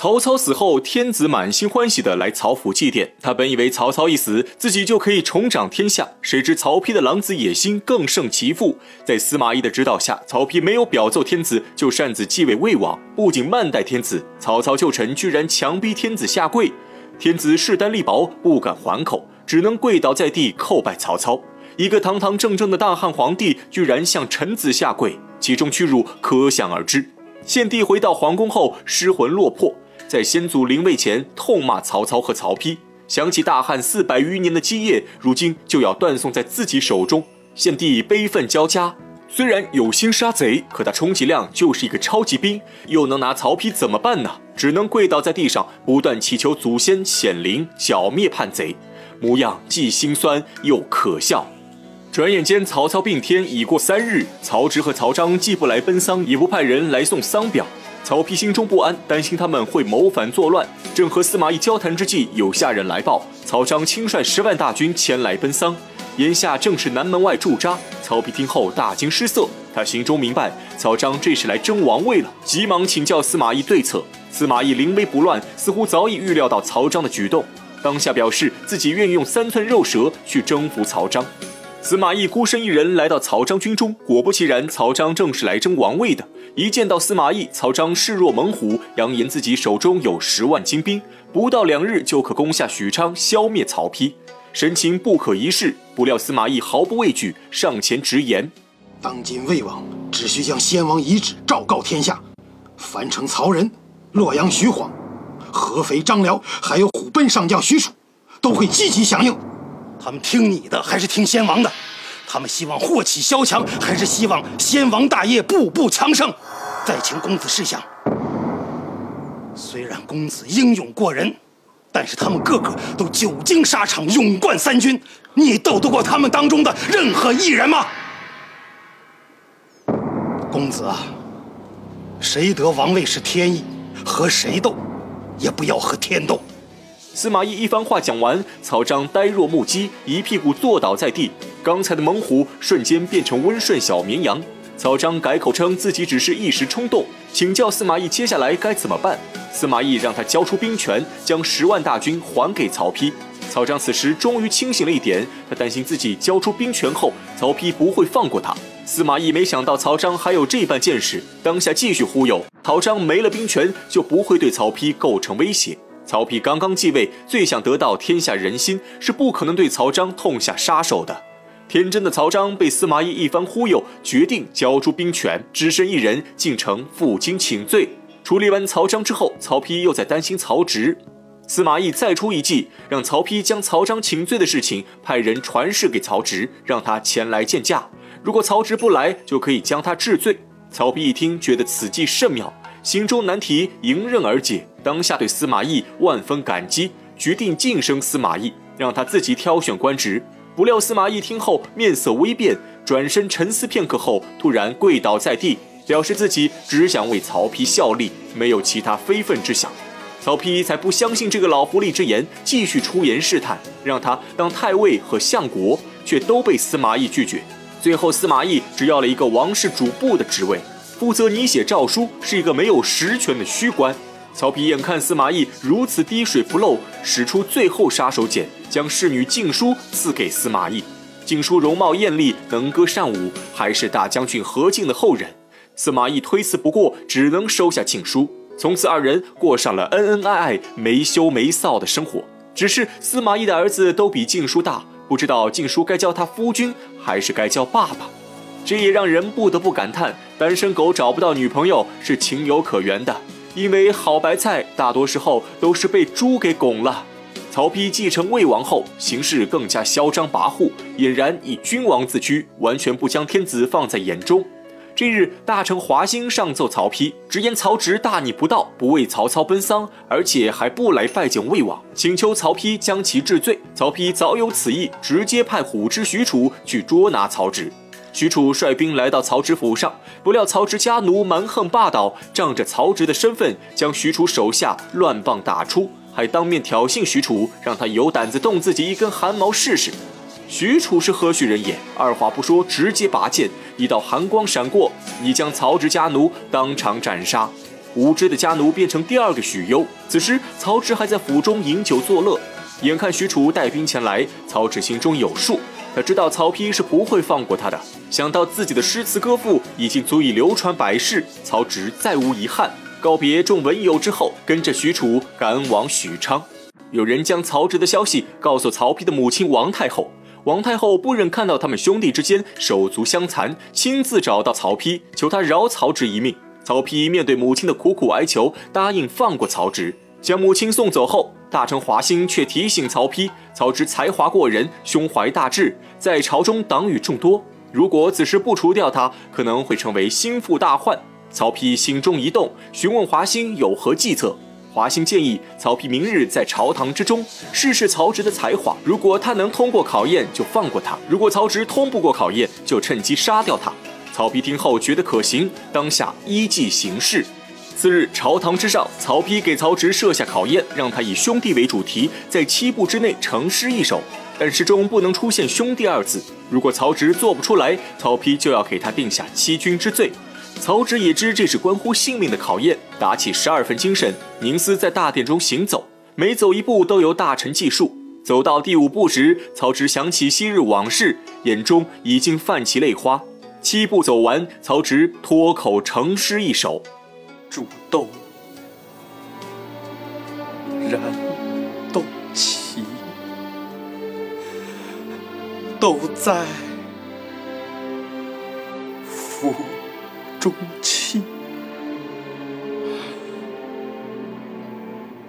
曹操死后，天子满心欢喜的来曹府祭奠。他本以为曹操一死，自己就可以重掌天下，谁知曹丕的狼子野心更胜其父。在司马懿的指导下，曹丕没有表奏天子，就擅自继位魏王，不仅慢待天子，曹操旧臣居然强逼天子下跪。天子势单力薄，不敢还口，只能跪倒在地叩拜曹操。一个堂堂正正的大汉皇帝，居然向臣子下跪，其中屈辱可想而知。献帝回到皇宫后，失魂落魄。在先祖灵位前痛骂曹操和曹丕，想起大汉四百余年的基业，如今就要断送在自己手中，献帝悲愤交加。虽然有心杀贼，可他充其量就是一个超级兵，又能拿曹丕怎么办呢？只能跪倒在地上，不断祈求祖先显灵，剿灭叛贼，模样既心酸又可笑。转眼间，曹操病天已过三日，曹植和曹彰既不来奔丧，也不派人来送丧表。曹丕心中不安，担心他们会谋反作乱。正和司马懿交谈之际，有下人来报，曹彰亲率十万大军前来奔丧，眼下正是南门外驻扎。曹丕听后大惊失色，他心中明白曹彰这是来争王位了，急忙请教司马懿对策。司马懿临危不乱，似乎早已预料到曹彰的举动，当下表示自己愿意用三寸肉舌去征服曹彰。司马懿孤身一人来到曹彰军中，果不其然，曹彰正是来争王位的。一见到司马懿，曹彰视若猛虎，扬言自己手中有十万精兵，不到两日就可攻下许昌，消灭曹丕，神情不可一世。不料司马懿毫不畏惧，上前直言：“当今魏王只需将先王遗旨昭告天下，樊城曹仁、洛阳徐晃、合肥张辽，还有虎贲上将许褚，都会积极响应。他们听你的还是听先王的？”他们希望祸起萧墙，还是希望先王大业步步强盛？再请公子试想，虽然公子英勇过人，但是他们个个都久经沙场，勇冠三军，你斗得过他们当中的任何一人吗？公子啊，谁得王位是天意，和谁斗，也不要和天斗。司马懿一番话讲完，曹彰呆若木鸡，一屁股坐倒在地。刚才的猛虎瞬间变成温顺小绵羊。曹彰改口称自己只是一时冲动，请教司马懿接下来该怎么办。司马懿让他交出兵权，将十万大军还给曹丕。曹彰此时终于清醒了一点，他担心自己交出兵权后，曹丕不会放过他。司马懿没想到曹彰还有这般见识，当下继续忽悠。曹彰没了兵权，就不会对曹丕构成威胁。曹丕刚刚继位，最想得到天下人心，是不可能对曹彰痛下杀手的。天真的曹彰被司马懿一番忽悠，决定交出兵权，只身一人进城负荆请罪。处理完曹彰之后，曹丕又在担心曹植。司马懿再出一计，让曹丕将曹彰请罪的事情派人传示给曹植，让他前来见驾。如果曹植不来，就可以将他治罪。曹丕一听，觉得此计甚妙。心中难题迎刃而解，当下对司马懿万分感激，决定晋升司马懿，让他自己挑选官职。不料司马懿听后面色微变，转身沉思片刻后，突然跪倒在地，表示自己只想为曹丕效力，没有其他非分之想。曹丕才不相信这个老狐狸之言，继续出言试探，让他当太尉和相国，却都被司马懿拒绝。最后，司马懿只要了一个王室主簿的职位。负责拟写诏书，是一个没有实权的虚官。曹丕眼看司马懿如此滴水不漏，使出最后杀手锏，将侍女静书赐给司马懿。静书容貌艳丽，能歌善舞，还是大将军何进的后人。司马懿推辞不过，只能收下静书。从此，二人过上了恩恩爱爱、没羞没臊的生活。只是司马懿的儿子都比静书大，不知道静书该叫他夫君，还是该叫爸爸。这也让人不得不感叹，单身狗找不到女朋友是情有可原的，因为好白菜大多时候都是被猪给拱了。曹丕继承魏王后，行事更加嚣张跋扈，俨然以君王自居，完全不将天子放在眼中。这日，大臣华歆上奏曹丕，直言曹植大逆不道，不为曹操奔丧，而且还不来拜见魏王，请求曹丕将其治罪。曹丕早有此意，直接派虎之许褚去捉拿曹植。许褚率兵来到曹植府上，不料曹植家奴蛮横霸道，仗着曹植的身份，将许褚手下乱棒打出，还当面挑衅许褚，让他有胆子动自己一根汗毛试试。许褚是何许人也？二话不说，直接拔剑，一道寒光闪过，已将曹植家奴当场斩杀。无知的家奴变成第二个许攸。此时，曹植还在府中饮酒作乐，眼看许褚带兵前来，曹植心中有数，他知道曹丕是不会放过他的。想到自己的诗词歌赋已经足以流传百世，曹植再无遗憾。告别众文友之后，跟着许褚赶往许昌。有人将曹植的消息告诉曹丕的母亲王太后。王太后不忍看到他们兄弟之间手足相残，亲自找到曹丕，求他饶曹植一命。曹丕面对母亲的苦苦哀求，答应放过曹植。将母亲送走后，大臣华歆却提醒曹丕，曹植才华过人，胸怀大志，在朝中党羽众多，如果此时不除掉他，可能会成为心腹大患。曹丕心中一动，询问华歆有何计策。华歆建议曹丕明日在朝堂之中试试曹植的才华，如果他能通过考验，就放过他；如果曹植通不过考验，就趁机杀掉他。曹丕听后觉得可行，当下依计行事。次日朝堂之上，曹丕给曹植设下考验，让他以兄弟为主题，在七步之内成诗一首，但诗中不能出现兄弟二字。如果曹植做不出来，曹丕就要给他定下欺君之罪。曹植也知这是关乎性命的考验，打起十二分精神，凝思在大殿中行走，每走一步都由大臣计数。走到第五步时，曹植想起昔日往事，眼中已经泛起泪花。七步走完，曹植脱口成诗一首：“煮豆燃豆萁，豆在釜。”中气，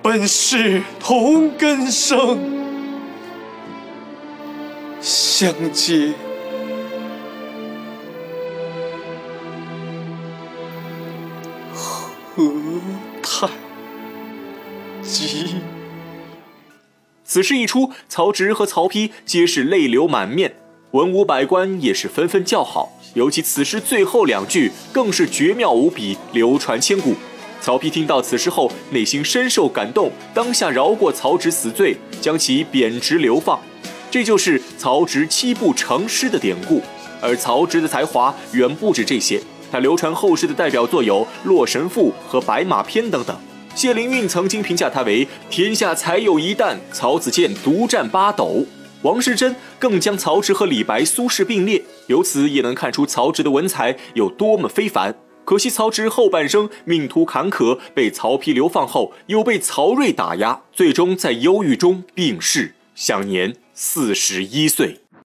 本是同根生，相煎何太急。此事一出，曹植和曹丕皆是泪流满面，文武百官也是纷纷叫好。尤其此诗最后两句更是绝妙无比，流传千古。曹丕听到此诗后，内心深受感动，当下饶过曹植死罪，将其贬职流放。这就是曹植七步成诗的典故。而曹植的才华远不止这些，他流传后世的代表作有《洛神赋》和《白马篇》等等。谢灵运曾经评价他为“天下才有一旦，曹子建独占八斗”。王世贞更将曹植和李白、苏轼并列，由此也能看出曹植的文采有多么非凡。可惜曹植后半生命途坎坷，被曹丕流放后，又被曹睿打压，最终在忧郁中病逝，享年四十一岁。